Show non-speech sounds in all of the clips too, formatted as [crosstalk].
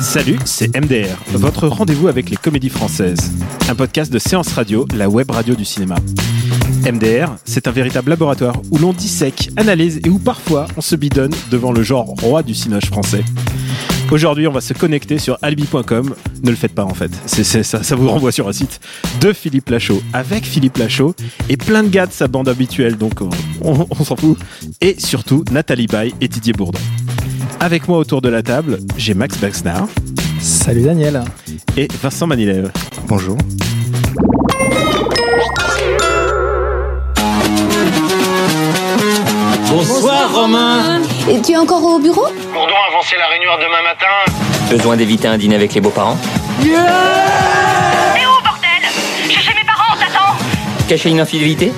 Salut, c'est MDR, votre rendez-vous avec les comédies françaises. Un podcast de séance radio, la web radio du cinéma. MDR, c'est un véritable laboratoire où l'on dissèque, analyse et où parfois on se bidonne devant le genre roi du cinoche français. Aujourd'hui, on va se connecter sur alibi.com. Ne le faites pas en fait. C'est, c'est- ça, ça vous renvoie sur un site de Philippe Lachaud avec Philippe Lachaud et plein de gars de sa bande habituelle, donc on, on- on s'en fout. Et surtout Nathalie Baye et Didier Bourdon. Avec moi autour de la table, j'ai Max Baxnar Salut Daniel. et Vincent Manilève. Bonjour. Bonsoir Romain Et tu es encore au bureau Bourdon a avancé la réunion à demain matin. Besoin d'éviter un dîner avec les beaux-parents T'es où, bordel? Je suis chez mes parents, t'attends Cacher une infidélité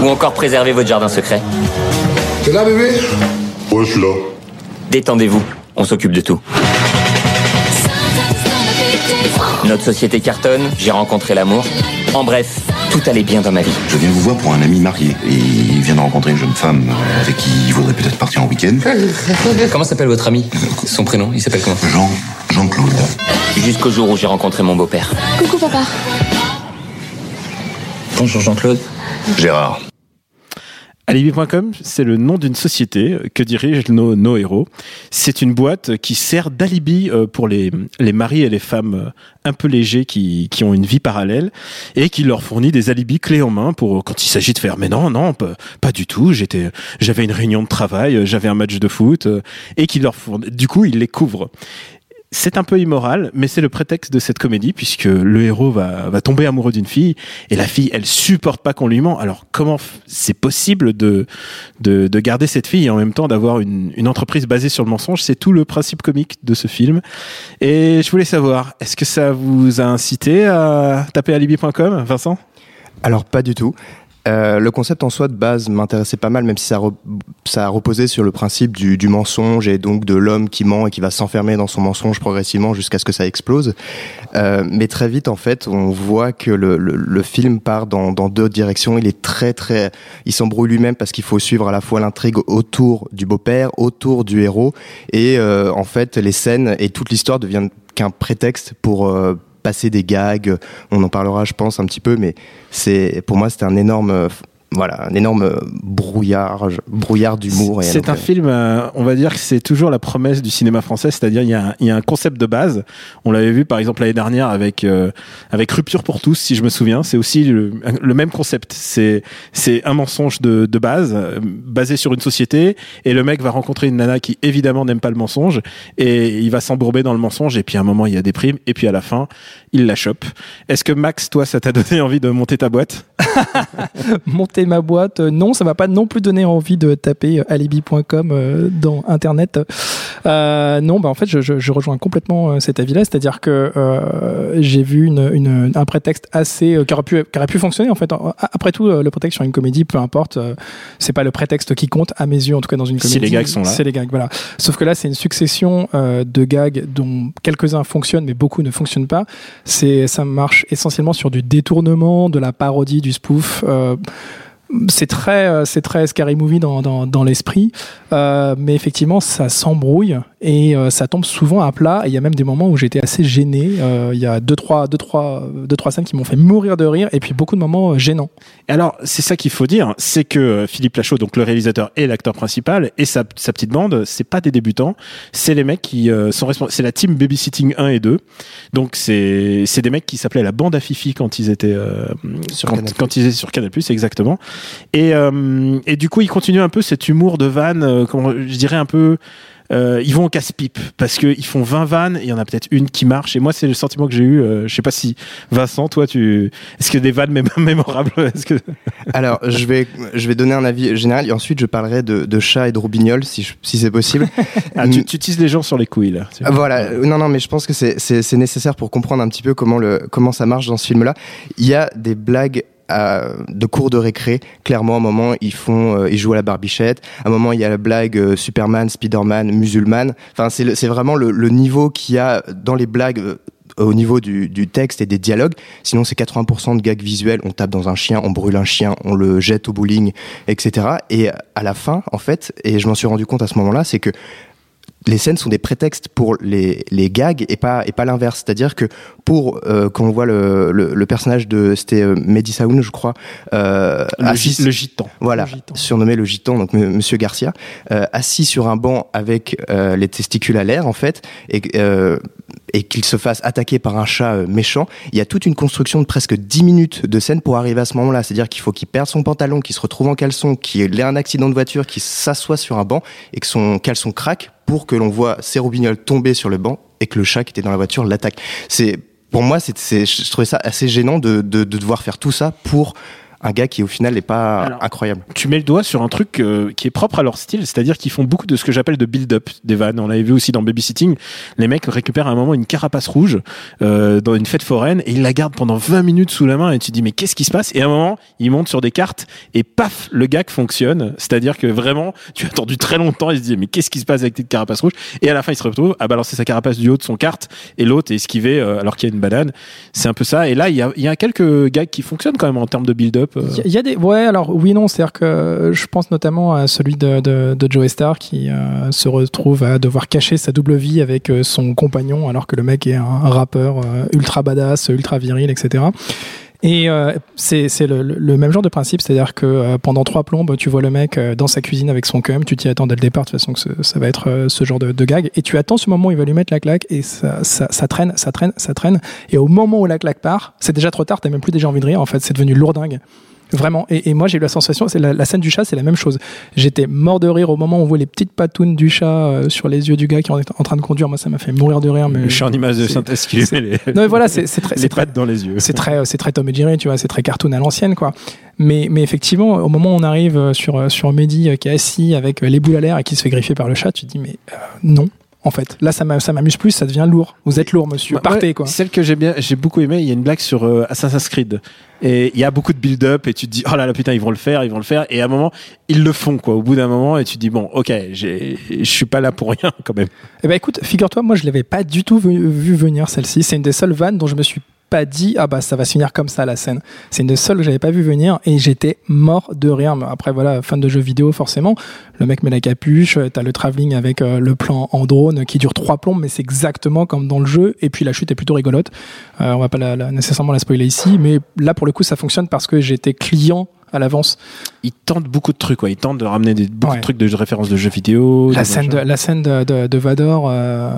Ou encore préserver votre jardin secret T'es là, bébé? Ouais, je suis là. Détendez-vous, on s'occupe de tout. Notre société cartonne, j'ai rencontré l'amour. En bref, tout allait bien dans ma vie. Je viens vous voir pour un ami marié. Et il vient de rencontrer une jeune femme euh, avec qui il voudrait peut-être partir en week-end. [laughs] Comment s'appelle votre ami? Son prénom, il s'appelle comment? Jean, Jean-Claude. Jusqu'au jour où j'ai rencontré mon beau-père. Coucou papa. Bonjour Jean-Claude. Gérard. Alibi.com, c'est le nom d'une société que dirigent nos, nos héros. C'est une boîte qui sert d'alibi euh, pour les, les maris et les femmes euh, un peu légers qui, qui ont une vie parallèle et qui leur fournit des alibis clés en main pour quand il s'agit de faire. Mais non, non, pas, pas du tout. J'étais, j'avais une réunion de travail, euh, j'avais un match de foot euh, et qui leur fournit. Du coup, ils les couvrent. C'est un peu immoral, mais c'est le prétexte de cette comédie puisque le héros va, va tomber amoureux d'une fille et la fille, elle supporte pas qu'on lui ment. Alors comment c'est possible de, de, de garder cette fille et en même temps d'avoir une, une entreprise basée sur le mensonge? C'est tout le principe comique de ce film. Et je voulais savoir, est-ce que ça vous a incité à taper alibi.com, Vincent? Alors pas du tout. Euh, le concept en soi de base m'intéressait pas mal, même si ça, re- ça a reposé sur le principe du, mensonge et donc de l'homme qui ment et qui va s'enfermer dans son mensonge progressivement jusqu'à ce que ça explose. Euh, mais très vite, en fait, on voit que le, film part dans, deux directions. Il est très très, il s'embrouille lui-même parce qu'il faut suivre à la fois l'intrigue autour du beau-père, autour du héros, et euh, en fait les scènes et toute l'histoire deviennent qu'un prétexte pour passer des gags. On en parlera, je pense, un petit peu, mais c'est pour moi c'était un énorme, euh, voilà, un énorme brouillard, brouillard d'humour. et C'est un film, euh, on va dire que c'est toujours la promesse du cinéma français, c'est-à-dire il y, a un- il y a un concept de base. On l'avait vu par exemple l'année dernière avec euh, avec Rupture pour tous, si je me souviens. C'est aussi le, le même concept. C'est c'est un mensonge de, de base, euh, basé sur une société, et le mec va rencontrer une nana qui évidemment n'aime pas le mensonge, et il va s'embourber dans le mensonge, et puis à un moment il y a des primes, et puis à la fin il la chope. Est-ce que Max, toi, ça t'a [laughs] donné envie de monter ta boîte? monter [laughs] ma boîte. Euh, non, ça m'a pas non plus donné envie de taper euh, alibi.com euh, dans internet. Euh, non, bah en fait, je, je, je rejoins complètement cet avis-là, c'est-à-dire que euh, j'ai vu une, une, un prétexte assez euh, qui aurait pu qui aurait pu fonctionner en fait. A- Après tout, le prétexte sur une comédie, peu importe, c'est pas le prétexte qui compte à mes yeux, en tout cas dans une Si comédie. les gags sont là. C'est les gags, voilà. Sauf que là, c'est une succession de gags dont quelques-uns fonctionnent, mais beaucoup ne fonctionnent pas. C'est ça marche essentiellement sur du détournement, de la parodie, du spoof. C'est très, euh, c'est très scary movie dans l'esprit, euh, mais effectivement, ça s'embrouille et euh, ça tombe souvent à plat. Et il y a même des moments où j'étais assez gêné. Euh, Il y a deux trois, deux, trois, deux, trois scènes qui m'ont fait mourir de rire, et puis beaucoup de moments euh, gênants. Et alors, c'est ça qu'il faut dire, c'est que euh, Philippe Lachaud, donc le réalisateur et l'acteur principal, et sa, sa petite bande, c'est pas des débutants, c'est les mecs qui euh, sont responsables, c'est la team Babysitting 1 et 2. Donc c'est c'est des mecs qui s'appelaient la bande à Fifi quand ils étaient euh, Sur quand, Canal+. quand ils étaient sur Canal+, exactement. Et euh, et du coup, ils continuent un peu cet humour de van, euh, comment- je dirais un peu euh, ils vont au casse-pipe parce qu'ils font 20 vannes et il y en a peut-être une qui marche. Et moi, c'est le sentiment que j'ai eu. Euh, je sais pas si Vincent, toi, tu est-ce que des vannes mém- [laughs] mémorables que [laughs] Alors, je vais, je vais donner un avis général et ensuite je parlerai de, de chat et de roubignoles si, je- si c'est possible. [laughs] Ah, tu, tu les gens sur les couilles là. Voilà, non, non, mais je pense que c'est- c'est c'est nécessaire pour comprendre un petit peu comment, le, comment ça marche dans ce film-là. Il y a des blagues de cours de récré. Clairement, à un moment, ils font, euh, ils jouent à la barbichette. À un moment, il y a la blague euh, Superman, Spider-Man, musulman. Enfin, c'est vraiment le, le niveau qu'il y a dans les blagues. euh, au niveau du, du texte et des dialogues. Sinon, c'est 80% de gags visuels. On tape dans un chien, on brûle un chien, on le jette au bowling, etc. Et à la fin, en fait, et je m'en suis rendu compte à ce moment-là, c'est que les scènes sont des prétextes pour les, les gags et pas et pas l'inverse. C'est-à-dire que pour euh, quand on voit le, le, le personnage de c'était euh, Mehdi Saoun, je crois, euh, Le, assis- le gitan. voilà, surnommé le gitan, donc M- Monsieur Garcia, euh, assis sur un banc avec euh, les testicules à l'air en fait, et, euh, et qu'il se fasse attaquer par un chat euh, méchant. Il y a toute une construction de presque 10 minutes de scène pour arriver à ce moment-là. C'est-à-dire qu'il faut qu'il perde son pantalon, qu'il se retrouve en caleçon, qu'il ait un accident de voiture, qu'il s'assoie sur un banc et que son caleçon craque pour que l'on voit ses roubignoles tomber sur le banc et que le chat qui était dans la voiture l'attaque. C'est pour moi, c'est, je trouvais ça assez gênant de, de, de devoir faire tout ça pour un gars qui au final n'est pas Alors, incroyable. Tu mets le doigt sur un truc euh, qui est propre à leur style, c'est-à-dire qu'ils font beaucoup de ce que j'appelle de build-up des vannes. On l'avait vu aussi dans Babysitting. Les mecs récupèrent à un moment une carapace rouge euh, dans une fête foraine et ils la gardent pendant 20 minutes sous la main et tu te dis mais qu'est-ce qui se passe? Et à un moment, ils montent sur des cartes et paf, le gag fonctionne. C'est-à-dire que vraiment, tu as attendu très longtemps et se dit mais qu'est-ce qui se passe avec cette carapace rouge? Et à la fin, il se retrouve à balancer sa carapace du haut de son carte et l'autre est esquivé euh, alors qu'il y a une banane. C'est un peu ça. Et là, il y a, il y a quelques gags qui fonctionnent quand même en termes de build-up. Euh. Il il y a des ouais alors oui non c'est à dire que je pense notamment à celui de, de, de Star qui euh, se retrouve à devoir cacher sa double vie avec euh, son compagnon alors que le mec est un, un rappeur euh, ultra badass ultra viril etc et euh, c'est le- le même genre de principe, c'est-à-dire que euh, pendant trois plombes, tu vois le mec euh, dans sa cuisine avec son cum, tu t'y attends dès le départ, de toute façon que ce- ça va être euh, ce genre de, de gag, et tu attends ce moment où il va lui mettre la claque, et ça, ça, ça traîne, ça traîne, ça traîne, et au moment où la claque part, c'est déjà trop tard, t'as même plus déjà envie de rire, en fait, c'est devenu lourdingue. Vraiment. Et, et moi, j'ai eu la sensation, c'est la, la scène du chat, c'est la même chose. J'étais mort de rire au moment où on voit les petites patounes du chat euh, sur les yeux du gars qui est en, train de conduire. Moi, ça m'a fait mourir de rire. Mais Le chat en image de synthèse qui [laughs] les, non mais voilà, c'est très, les très, pattes dans les yeux. c'est très, c'est très Tom et Jerry, tu vois, c'est très cartoon à l'ancienne, quoi. Mais, mais effectivement, au moment où on arrive euh, sur, sur Mehdi euh, qui est assis avec euh, les boules à l'air et qui se fait griffer par le chat, tu te dis, mais euh, non, en fait. Là, ça m'a- ça m'amuse plus, ça devient lourd. Vous êtes lourd, monsieur. Bah, Partez, ouais, quoi. Celle que j'ai bien, j'ai beaucoup aimé. Il y a une blague sur euh, Assassin's Creed. Et il y a beaucoup de build-up et tu te dis oh là là putain ils vont le faire, ils vont le faire. Et à un moment ils le font quoi. Au bout d'un moment et tu te dis bon ok je suis pas là pour rien [laughs] quand même. Eh ben écoute, figure-toi, moi je l'avais pas du tout vu, vu venir celle-ci. C'est une des seules vannes dont je me suis pas dit ah bah ça va se finir comme ça la scène. C'est une des seules que j'avais pas vu venir et j'étais mort de rire. Mais après voilà, fan de jeux vidéo forcément. Le mec met la capuche, euh, t'as le travelling avec euh, le plan en drone qui dure trois plombes, mais c'est exactement comme dans le jeu. Et puis la chute est plutôt rigolote. Euh, on va pas la- la- nécessairement la spoiler ici, mais là pour le coup ça fonctionne parce que j'étais client à l'avance. Ils tentent beaucoup de trucs quoi. Ils tentent de ramener des, beaucoup Ouais. de trucs de références de jeux vidéo. La scène, de, la scène de, de, de Vador. euh,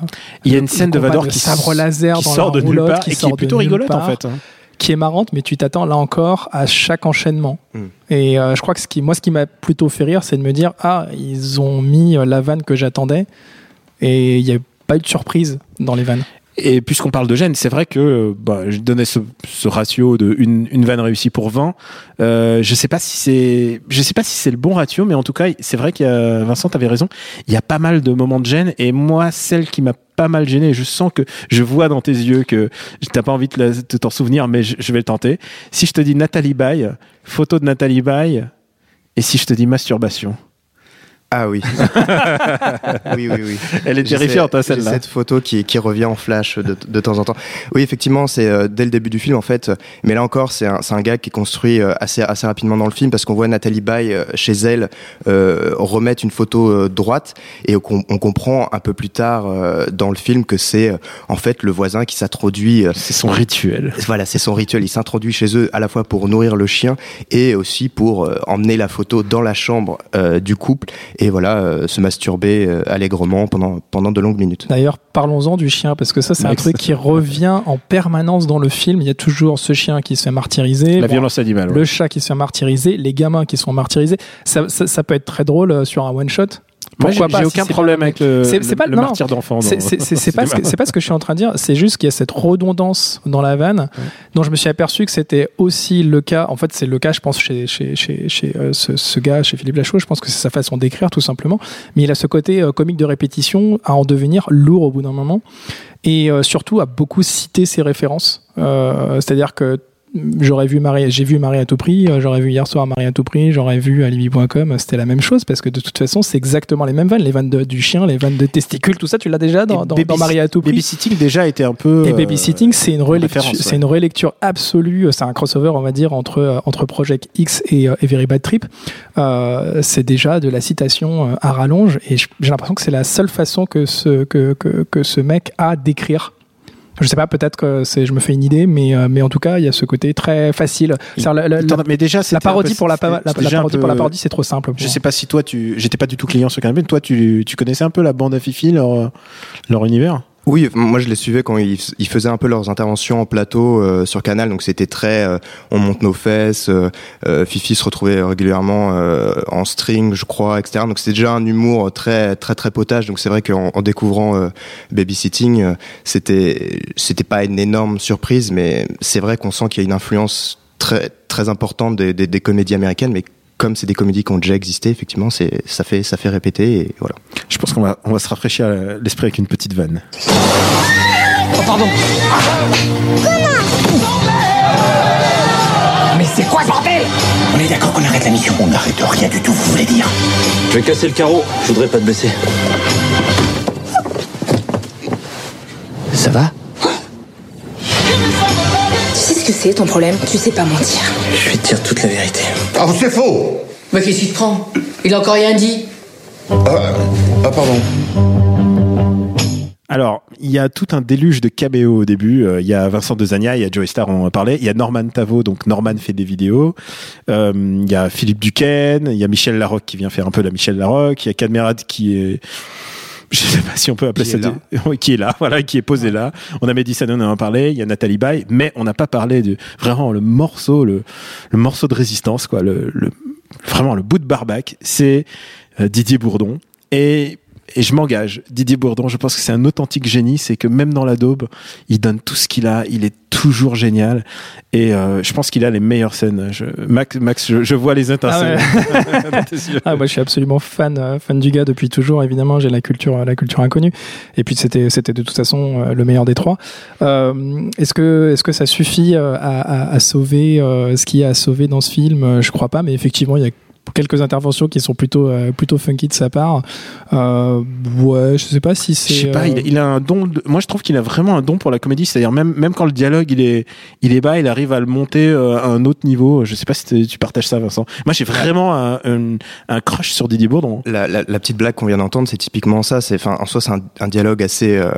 Il y a une scène de Vador qui sabre laser qui dans sort de nulle part qui et qui est plutôt rigolote en fait. hein. qui est marrante, mais tu t'attends là encore à chaque enchaînement. Mm. Et euh, je crois que ce qui, moi, ce qui m'a plutôt fait rire, c'est de me dire ah, ils ont mis euh, la vanne que j'attendais, et il n'y a pas eu de surprise dans les vannes. Et puisqu'on parle de gêne, c'est vrai que bah, je donnais ce, ce ratio de une, une vanne réussie pour 20. Euh, je sais pas si c'est, je sais pas si c'est le bon ratio, mais en tout cas, c'est vrai qu'il y a, Vincent, t'avais raison. Il y a pas mal de moments de gêne, et moi, celle qui m'a pas mal gêné, je sens que je vois dans tes yeux que t'as pas envie de t'en souvenir, mais je, je vais le tenter. Si je te dis Nathalie Baye, photo de Nathalie Baye, et si je te dis masturbation? Ah oui. [laughs] oui, oui, oui. Elle est terrifiante, hein, celle-là. Cette photo qui, qui revient en flash de, de temps en temps. Oui, effectivement, c'est euh, dès le début du film, en fait. Mais là encore, c'est un, c'est un gag qui est construit euh, assez, assez rapidement dans le film parce qu'on voit Nathalie Baye euh, chez elle euh, remettre une photo euh, droite et on, on comprend un peu plus tard euh, dans le film que c'est euh, en fait le voisin qui s'introduit. euh, C'est son rituel. voilà, c'est son rituel. Il s'introduit chez eux à la fois pour nourrir le chien et aussi pour euh, emmener la photo dans la chambre euh, du couple et voilà euh, se masturber euh, allègrement pendant pendant de longues minutes. D'ailleurs, parlons-en du chien, parce que ça, c'est un truc qui revient en permanence dans le film. Il y a toujours ce chien qui se fait martyriser. La Bon, violence animale. ouais. Le chat qui se fait martyriser, les gamins qui sont martyrisés. Ça, ça, ça peut être très drôle euh, sur un one shot. Pourquoi pas j'ai aucun problème avec le, C'est- c'est pas- le non, martyr d'enfant. C'est- [laughs] pas, ce que- cinéma. c'est pas ce que je suis en train de dire, c'est juste qu'il y a cette redondance dans la vanne. Dont je me suis aperçu que c'était aussi le cas, en fait c'est le cas je pense chez, chez, chez, chez, euh, ce, ce gars, chez Philippe Lachaud, je pense que c'est sa façon d'écrire tout simplement, mais il a ce côté euh, comique de répétition à en devenir lourd au bout d'un moment. Et euh, surtout à beaucoup citer ses références, c'est-à-dire que J'aurais vu Marie, j'ai vu Marie à tout prix, euh, j'aurais vu hier soir Marie à tout prix, j'aurais vu alibi.com, c'était la même chose parce que de toute façon c'est exactement les mêmes vannes, les vannes de- du chien, les vannes de testicules, tout ça tu l'as déjà dans, Marie à tout prix. Babysitting déjà était un peu. Et euh, Babysitting, c'est une relecture, ouais. c'est une relecture absolue. C'est un crossover, on va dire, entre euh, entre Project X et, euh, et Very Bad Trip. Euh, c'est déjà de la citation euh, à rallonge, et j'ai l'impression que c'est la seule façon que ce que, que, que ce mec a d'écrire. Je sais pas, peut-être que c'est, je me fais une idée, mais euh, mais en tout cas, il y a ce côté très facile. La, la- Attends, mais déjà, la peu- parodie pour la, la, la parodie pour la parodie, c'est trop simple. Je sais pas si toi, tu, j'étais pas du tout client sur Canal+, mais toi, tu, tu connaissais un peu la bande à Fifi, leur, leur univers? Oui, moi je les suivais quand ils, ils faisaient un peu leurs interventions en plateau euh, sur Canal, donc c'était très euh, on monte nos fesses, euh, euh, Fifi se retrouvait régulièrement euh, en string, je crois, etc. Donc c'était déjà un humour très très très potage. Donc c'est vrai qu'en en découvrant euh, Babysitting, c'était c'était pas une énorme surprise, mais c'est vrai qu'on sent qu'il y a une influence très très importante des, des, des comédies américaines, mais comme c'est des comédies qui ont déjà existé, effectivement, c'est ça fait ça fait répéter et voilà. Je pense qu'on va, on va se rafraîchir l'esprit avec une petite vanne. Oh, pardon. Mais c'est quoi ce bordel? On est d'accord qu'on arrête la mission On n'arrête rien du tout, vous voulez dire Je vais casser le carreau, je voudrais pas te blesser. Tu sais ce que c'est ton problème? Tu sais pas mentir. Je vais te dire toute la vérité. Ah, c'est faux Mais qu'est-ce qu'il te prend? Il a encore rien dit. Ah, ah, pardon. Alors, il y a tout un déluge de caméos au début. Euh, Il y a Vincent Dezania, il y a Joey Star, on en parlait. Il y a Norman Tavo, donc Norman fait des vidéos. Euh, il y a Philippe Duquesne, il y a Michel Larocque qui vient faire un peu la Michel Larocque. Il y a Cadmerad qui est [laughs] je sais pas si on peut appeler Qui ça est [laughs] qui est là, voilà, qui est posé là. On a Mehdi Sanon, on en a parlé. Il y a Nathalie Baye, mais on n'a pas parlé de vraiment le morceau, le, le morceau de résistance, quoi, le, le- vraiment le bout de barbac. C'est euh, Didier Bourdon et et je m'engage. Didier Bourdon, je pense que c'est un authentique génie. C'est que même dans la daube, il donne tout ce qu'il a. Il est toujours génial. Et euh, je pense qu'il a les meilleures scènes. Je- Max, Max, je, je vois les étincelles. [laughs] [laughs] tes yeux. Ah, moi, je suis absolument fan, euh, fan du gars depuis toujours. Évidemment, j'ai la culture, la culture inconnue. Et puis, c'était, c'était de toute façon euh, le meilleur des trois. Euh, est-ce que, est-ce que ça suffit à, à- à sauver euh, ce qu'il y a à sauver dans ce film? Je crois pas, mais effectivement, il y a quelques interventions qui sont plutôt, euh, plutôt funky de sa part. Euh, ouais, je sais pas si c'est. Je sais pas, euh, il, a- il a un don. de- moi, je trouve qu'il a vraiment un don pour la comédie. C'est-à-dire même même quand le dialogue il est il est bas, il arrive à le monter euh, à un autre niveau. Je sais pas si tu partages ça, Vincent. Moi, j'ai vraiment un, un, un crush sur Didier Bourdon. La, la, la petite blague qu'on vient d'entendre, c'est typiquement ça. C'est, enfin, en soi, c'est un, un dialogue assez, euh,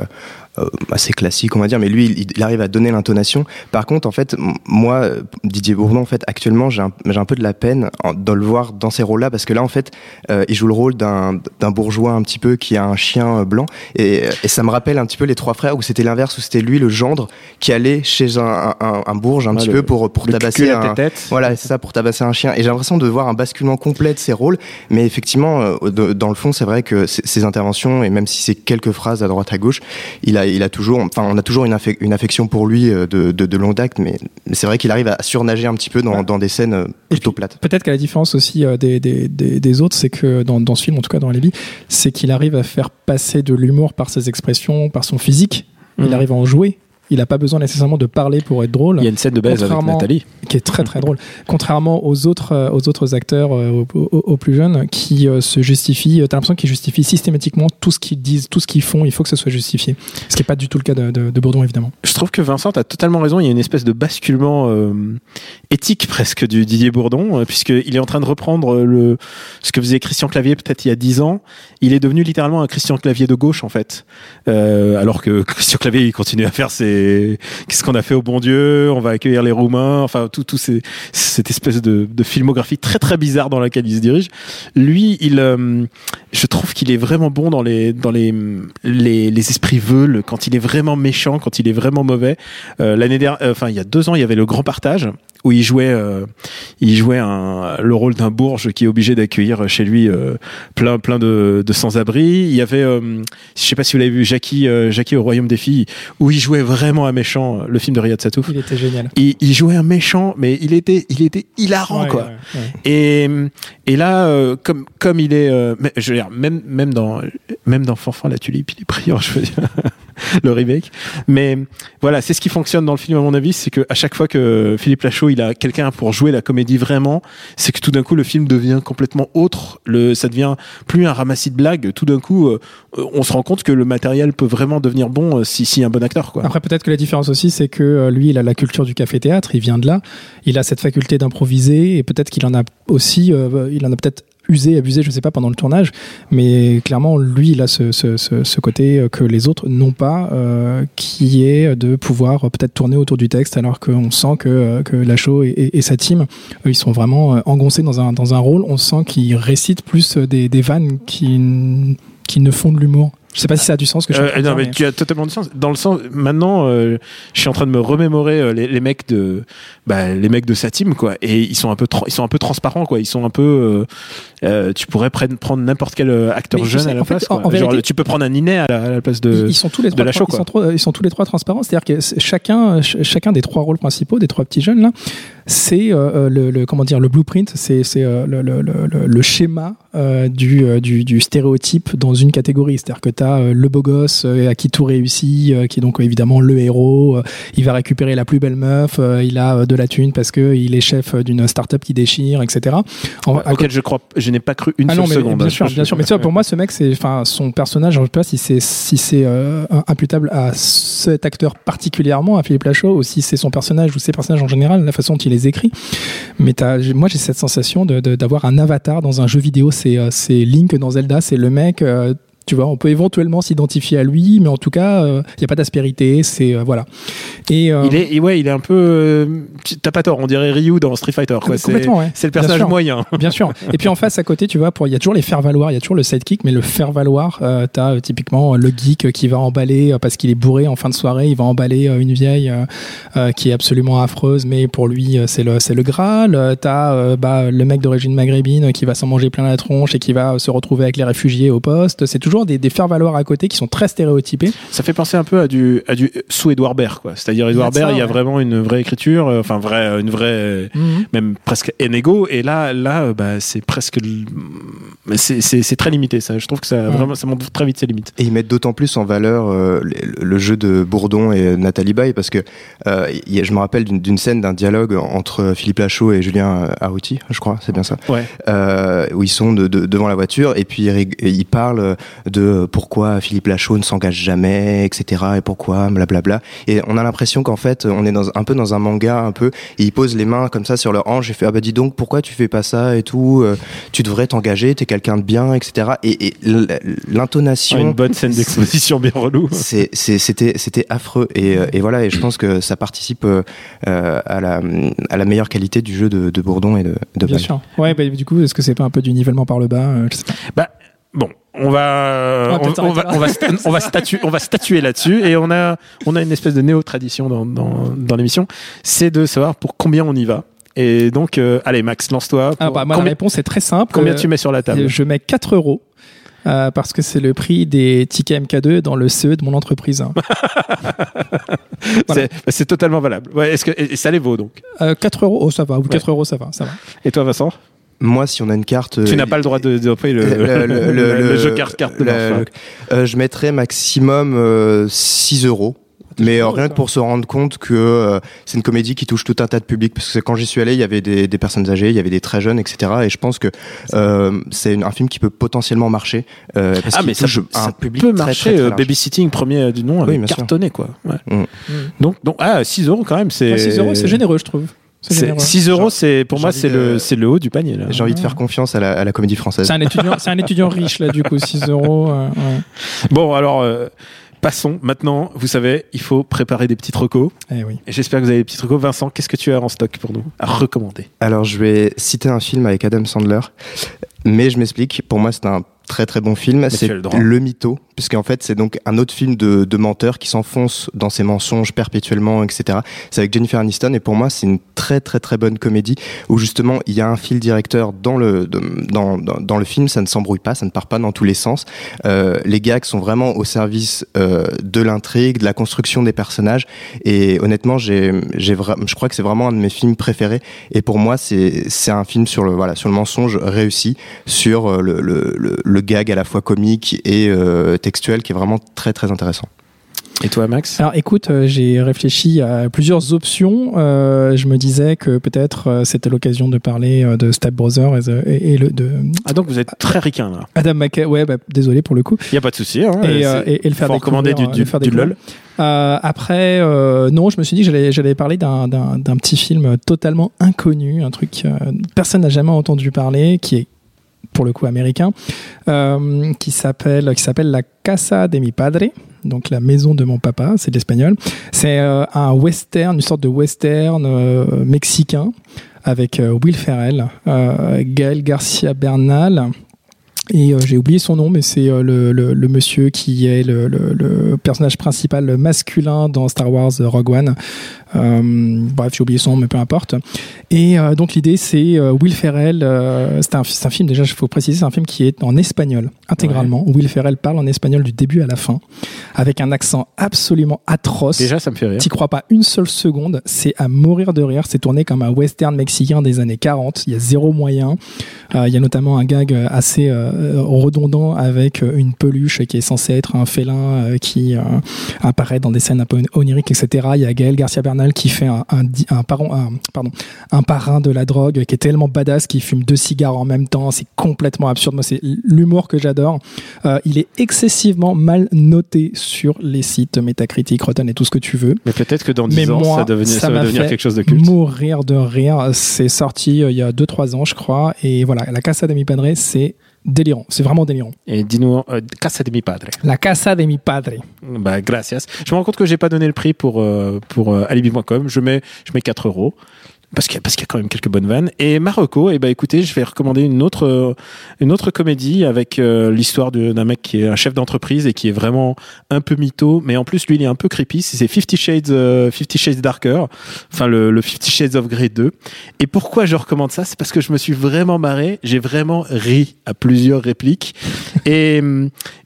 assez classique, on va dire. Mais lui, il, il arrive à donner l'intonation. Par contre, en fait, moi, euh, Didier Bourdon, en fait, actuellement, j'ai un, j'ai un peu de la peine de le voir dans ces rôles-là, parce que là, en fait, euh, il joue le rôle d'un, d'un bourgeois un petit peu qui a un chien euh, blanc, et, et ça me rappelle un petit peu les trois frères où c'était l'inverse, où c'était lui le gendre qui allait chez un, un, un bourge un petit le- peu pour pour tabasser un, tête-tête. voilà, c'est ça, pour tabasser un chien. Et j'ai l'impression de voir un basculement complet de ses rôles. Mais effectivement, euh, de- dans le fond, c'est vrai que ses interventions, et même si c'est quelques phrases à droite à gauche, il a, il a toujours, enfin, on a toujours une, affe- une affection pour lui euh, de, de, de longue date. Mais, c'est vrai qu'il arrive à surnager un petit peu dans, dans des scènes euh, plutôt plates. Peut-être qu'à la différence aussi euh, des, des, des, des autres, c'est que dans, dans ce film, en tout cas dans Lévi, c'est qu'il arrive à faire passer de l'humour par ses expressions, par son physique. Il Mhm. arrive à en jouer. Il n'a pas besoin nécessairement de parler pour être drôle. Il y a une scène de baise avec Nathalie. qui est très très drôle. Contrairement aux autres, euh, aux autres acteurs, euh, aux, aux- aux plus jeunes, qui euh, se justifient, t'as l'impression qu'ils justifient systématiquement tout ce qu'ils disent, tout ce qu'ils font, il faut que ce soit justifié. Ce qui n'est pas du tout le cas de, de, de Bourdon, évidemment. Je trouve que Vincent a totalement raison. Il y a une espèce de basculement euh, éthique presque du Didier Bourdon, puisqu'il est en train de reprendre le ce que faisait Christian Clavier peut-être il y a dix ans. Il est devenu littéralement un Christian Clavier de gauche en fait, Euh, alors que [laughs] Christian Clavier il continue à faire ses qu'est-ce qu'on a fait au bon Dieu, on va accueillir les Roumains, enfin tout tout cette espèce de, filmographie très très bizarre dans laquelle il se dirige. Lui, il, euh, je trouve qu'il est vraiment bon dans les dans les les, les esprits veules quand il est vraiment méchant, quand il est vraiment mauvais. Euh, L'année dernière, euh, enfin il y a deux ans, il y avait le Grand Partage où il jouait, euh, il jouait un, le rôle d'un bourge qui est obligé d'accueillir chez lui euh, plein, plein de, de sans-abri. Il y avait, euh, je sais pas si vous l'avez vu, Jackie, euh, Jackie au Royaume des filles, où il jouait vraiment un méchant. Le film de Riyad Satouf. Il était génial. Il, il jouait un méchant, mais il était, il était hilarant Ouais, quoi. ouais, ouais. Et, et là, euh, comme, comme il est, euh, je veux dire, même, même dans, même dans Fanfan la tulipe, il est brillant, je veux dire, [laughs] [laughs] le remake. Mais voilà, c'est ce qui fonctionne dans le film à mon avis, c'est que à chaque fois que Philippe Lachaud, il a quelqu'un pour jouer la comédie vraiment, c'est que tout d'un coup le film devient complètement autre. Le, ça devient plus un ramassis de blagues. Tout d'un coup, euh, on se rend compte que le matériel peut vraiment devenir bon euh, si, si un bon acteur quoi. Après, peut-être que la différence aussi, c'est que euh, lui, il a la culture du café-théâtre, il vient de là, il a cette faculté d'improviser, et peut-être qu'il en a aussi, il en a peut-être usé, abusé, je sais pas, pendant le tournage, mais clairement, lui, il a ce, côté euh, que les autres n'ont pas, euh, qui est de pouvoir euh, peut-être tourner autour du texte, alors qu'on sent que, que Lachaud et, et, sa team, eux, ils sont vraiment engoncés dans un, dans un rôle, on sent qu'ils récitent plus des, des vannes qui ne font de l'humour. Je sais pas si ça a du sens ce que je Euh, non, mais tu as totalement du sens. Dans le sens, maintenant, euh, je suis en train de me remémorer euh, les, les mecs de, bah, les mecs de sa team, quoi. Et ils sont un peu, ils sont un peu transparents, quoi. Ils sont un peu, euh, tu pourrais prendre, prendre n'importe quel acteur Mais jeune sais, à la en fait, place. en- quoi. en Genre, vérité- tu peux prendre un Inet à la, à la place de. ils, sont tous les de trois, la show, ils, sont trois- ils sont tous les trois transparents. C'est-à-dire que chacun, ch- chacun des trois rôles principaux, des trois petits jeunes là, c'est le, le- comment dire le blueprint, c'est le, le, schéma du, du, du stéréotype dans une catégorie. C'est-à-dire que tu as le beau gosse euh, à qui tout réussit, euh, qui est donc évidemment le héros. euh, il va récupérer la plus belle meuf. euh, il a euh, de la thune parce que il est chef d'une start-up qui déchire, etc. En- à auquel je crois, je n'ai pas cru une ah seule non, mais seconde. bien sûr, bien sûr. Mais tu vois, pour moi, ce mec, c'est, enfin, son personnage, je ne sais pas si c'est, si c'est euh, imputable à cet acteur particulièrement, à Philippe Lachaud, ou si c'est son personnage ou ses personnages en général, la façon dont il les écrit. Mais moi, j'ai cette sensation de, de- d'avoir un avatar dans un jeu vidéo. C'est, euh, c'est Link dans Zelda, c'est le mec. euh, tu vois, on peut éventuellement s'identifier à lui, mais en tout cas, il n'y a pas d'aspérité. C'est euh, voilà. Et euh, Il est, ouais, il est un peu. euh, tu- T'as pas tort, on dirait Ryu dans Street Fighter. Quoi. C'est, ouais. le personnage moyen. [laughs] Bien sûr. Et puis en face, à côté, tu vois, pour il y a toujours les faire valoir, il y a toujours le sidekick, mais le faire valoir, euh, t'as euh, typiquement euh, le geek qui va emballer euh, parce qu'il est bourré en fin de soirée, il va emballer euh, une vieille euh, euh, qui est absolument affreuse, mais pour lui euh, c'est le c'est le graal. Euh, T'as euh, bah, le mec d'origine maghrébine qui va s'en manger plein la tronche et qui va euh, se retrouver avec les réfugiés au poste. C'est toujours des, des faire valoir à côté qui sont très stéréotypés. Ça fait penser un peu à du, à du sous Edouard Baird, quoi. C'est-à-dire Edouard Il y a de ça, Baird, il y a ouais. vraiment une vraie écriture, euh, enfin vraie, une vraie, Mhm. même presque énégo. Et là, là, euh, bah, c'est presque, c'est, très limité. Ça, je trouve que ça, Ouais. vraiment, ça montre très vite ses limites. Et ils mettent d'autant plus en valeur euh, le, le jeu de Bourdon et Nathalie Baye parce que euh, il y a- je me rappelle d'une scène d'un dialogue entre Philippe Lachaud et Julien Arrouti, je crois, c'est bien ça, Ouais. euh, où ils sont de, de- devant la voiture et puis ils parlent de pourquoi Philippe Lachaud ne s'engage jamais, etc. et pourquoi, blablabla. Et on a l'impression qu'en fait on est dans, un peu dans un manga, un peu, et ils posent les mains comme ça sur leur hanche et fait ah bah dis donc pourquoi tu fais pas ça et tout, euh, tu devrais t'engager, t'es quelqu'un de bien, etc. Et, et l'intonation Une bonne scène d'exposition bien relou. [laughs] c'est- c'est- c'était c'était affreux et, euh, et voilà et je pense que ça participe euh, euh, à la à la meilleure qualité du jeu de, de Bourdon et de, de Bien sûr. Ouais, bah, du coup, est-ce que c'est pas un peu du nivellement par le bas euh, je sais pas. Bah, bon, on va, On va on, va, on va, on va statuer, on va statuer là-dessus. Et on a, on a une espèce de néo-tradition dans, dans, dans l'émission. C'est de savoir pour combien on y va. Et donc, euh, allez, Max, lance-toi. Ah Pour- bah, moi, la combien, réponse est très simple. combien Euh, tu mets sur la table Je mets 4 euros. euh, parce que c'est le prix des tickets MK2 dans le CE de mon entreprise. [laughs] voilà. C'est- totalement valable. Ouais, est-ce que et, et ça les vaut donc Euh, 4 euros, oh, ça va. Ou 4 euros, ça va, ça va. Et toi, Vincent? Moi, si on a une carte, Tu euh, n'as pas le droit de, de, de- le, le, [laughs] le, le, le jeu carte carte de le- Vincent. le- euh, je mettrais maximum euh, 6 euros. Mais euh, rien que pour se rendre compte que euh, c'est une comédie qui touche tout un tas de publics, parce que quand j'y suis allé, il y avait des, des personnes âgées, il y avait des très jeunes, etc. Et je pense que euh, c'est un film qui peut potentiellement marcher, euh, parce Ah, mais ça, touche ça un public peut très, marcher. très, très euh. Babysitting, premier euh, du nom, Oui, cartonné, quoi. Ouais. Mm. Donc, donc, ah, 6 euros quand même, c'est. Ouais, 6 euros, c'est généreux, je trouve. C'est C'est- généreux. 6 euros, c'est pour moi, c'est le, c'est le haut du panier. Là. J'ai envie de faire confiance à la, à la comédie française. C'est un étudiant, c'est un étudiant riche là, du coup, 6 euros. euh, ouais. Bon, alors, euh, passons. Maintenant, vous savez, il faut préparer des petits recos. Eh oui. Et j'espère que vous avez des petits recos. Vincent, qu'est-ce que tu as en stock pour nous à recommander? Alors, je vais citer un film avec Adam Sandler. Mais je m'explique. Pour moi, c'est un très très bon film. C'est Le Mytho, puisqu'en fait c'est donc un autre film de, de menteur qui s'enfonce dans ses mensonges perpétuellement, etc. C'est avec Jennifer Aniston et pour moi c'est une très très très bonne comédie où justement il y a un fil directeur dans le dans, dans, dans, le film, ça ne s'embrouille pas, ça ne part pas dans tous les sens. Euh, les gags sont vraiment au service euh, de l'intrigue, de la construction des personnages et honnêtement j'ai j'ai je crois que c'est vraiment un de mes films préférés et pour moi c'est c'est un film sur le voilà sur le mensonge réussi sur euh, le, le, le le gag à la fois comique et euh, textuel qui est vraiment très très intéressant. Et toi, Max? Alors, écoute, euh, j'ai réfléchi à plusieurs options. Euh, je me disais que peut-être c'était l'occasion de parler de Step Brothers et, le de. Ah donc vous êtes très ricain là. Adam McKay, ouais, bah, désolé pour le coup. Il y a pas de souci. Hein, et, le faire recommander du, du, du lol. après, non, je me suis dit que j'allais, j'allais parler d'un, d'un, d'un petit film totalement inconnu, un truc personne n'a jamais entendu parler, qui est pour le coup américain, euh, qui s'appelle qui s'appelle La Casa de mi Padre, donc la maison de mon papa, c'est l'espagnol. C'est euh, un western, une sorte de western euh, mexicain avec Will Ferrell, Gaël Garcia Bernal. Et j'ai oublié son nom, mais c'est le, le, monsieur qui est le, le, personnage principal masculin dans Star Wars Rogue One. Euh, bref, j'ai oublié son nom, mais peu importe. Et euh, donc l'idée, c'est euh, Will Ferrell. c'est un, un, film déjà, il faut préciser, c'est un film qui est en espagnol intégralement. Will Ferrell parle en espagnol du début à la fin, avec un accent absolument atroce. Déjà, ça me fait rire. T'y crois pas une seule seconde. C'est à mourir de rire. C'est tourné comme un western mexicain des années 40. Il y a zéro moyen. il y a notamment un gag assez redondant avec une peluche qui est censée être un félin qui apparaît dans des scènes un peu oniriques, etc. Il y a Gaël Garcia Bernal qui fait un, un, un, parent, pardon, un parrain de la drogue qui est tellement badass qu'il fume deux cigares en même temps. C'est complètement absurde. Moi, c'est l'humour que j'adore. Euh, il est excessivement mal noté sur les sites Metacritic, Rotten et tout ce que tu veux. Mais peut-être que dans 10 ans, ça, ça, va devenir quelque chose de culte. Mourir de rire. C'est sorti euh, il y a 2-3 ans, je crois. Et voilà, La Casa de mi Padre, c'est délirant. C'est vraiment délirant. Et dis-nous, euh, Casa de mi Padre. La Casa de mi Padre. Bah, gracias. Je me rends compte que j'ai pas donné le prix pour, euh, pour euh, Alibi.com. Je mets, je mets 4 euros parce qu'il y, qu'il y a quand même quelques bonnes vannes. Et Marocco, et eh ben écoutez, je vais recommander une autre une autre comédie avec euh, l'histoire d'un mec qui est un chef d'entreprise et qui est vraiment un peu mytho, mais en plus lui il est un peu creepy. C'est Fifty Shades euh, Fifty Shades Darker, enfin le, le Fifty Shades of Grey 2. Et pourquoi je recommande ça? C'est parce que je me suis vraiment marré, j'ai vraiment ri à plusieurs répliques et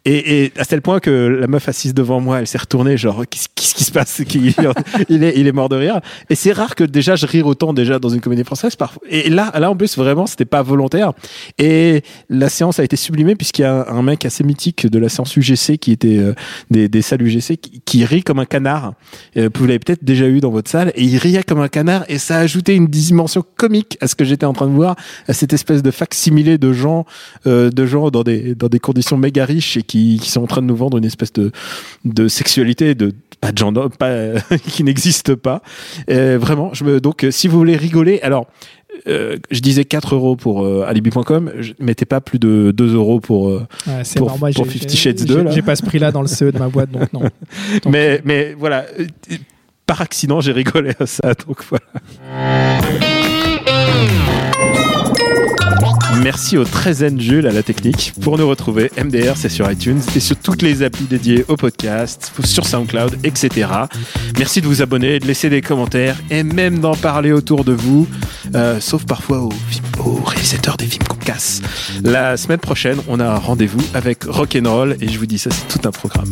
et, et à tel point que la meuf assise devant moi, elle s'est retournée genre qu'est-ce qui se passe? [laughs] Il est il est mort de rire. Et c'est rare que déjà je rire autant déjà dans une comédie française. Et là, là en plus, vraiment, c'était pas volontaire. Et la séance a été sublimée puisqu'il y a un, mec assez mythique de la séance UGC qui était euh, des, des salles UGC qui, rit comme un canard. Euh, vous l'avez peut-être déjà eu dans votre salle. Et il riait comme un canard et ça a ajouté une dimension comique à ce que j'étais en train de voir, à cette espèce de fac-similé de gens, euh, de gens dans des, dans des conditions méga riches qui, qui sont en train de nous vendre une espèce de, de sexualité de pas de gens pas, [laughs] qui n'existe pas. vraiment, je me, donc si vous voulez rigoler, alors euh, je disais 4 euros pour euh, alibi.com, je mettais pas plus de 2 euros pour, euh, ouais, pour, normal, pour Fifty Shades 2. J'ai pas ce prix-là dans le CE de ma boîte, donc non. [laughs] mais, mais voilà, par accident, j'ai rigolé à ça, donc voilà. Merci au très zen Jules à la technique. Pour nous retrouver, MDR, c'est sur iTunes et sur toutes les applis dédiées au podcast, sur SoundCloud, etc. Merci de vous abonner, de laisser des commentaires et même d'en parler autour de vous, euh, sauf parfois aux, aux, réalisateurs des films qu'on casse. La semaine prochaine, on a un rendez-vous avec Rock'n'Roll et je vous dis ça, c'est tout un programme.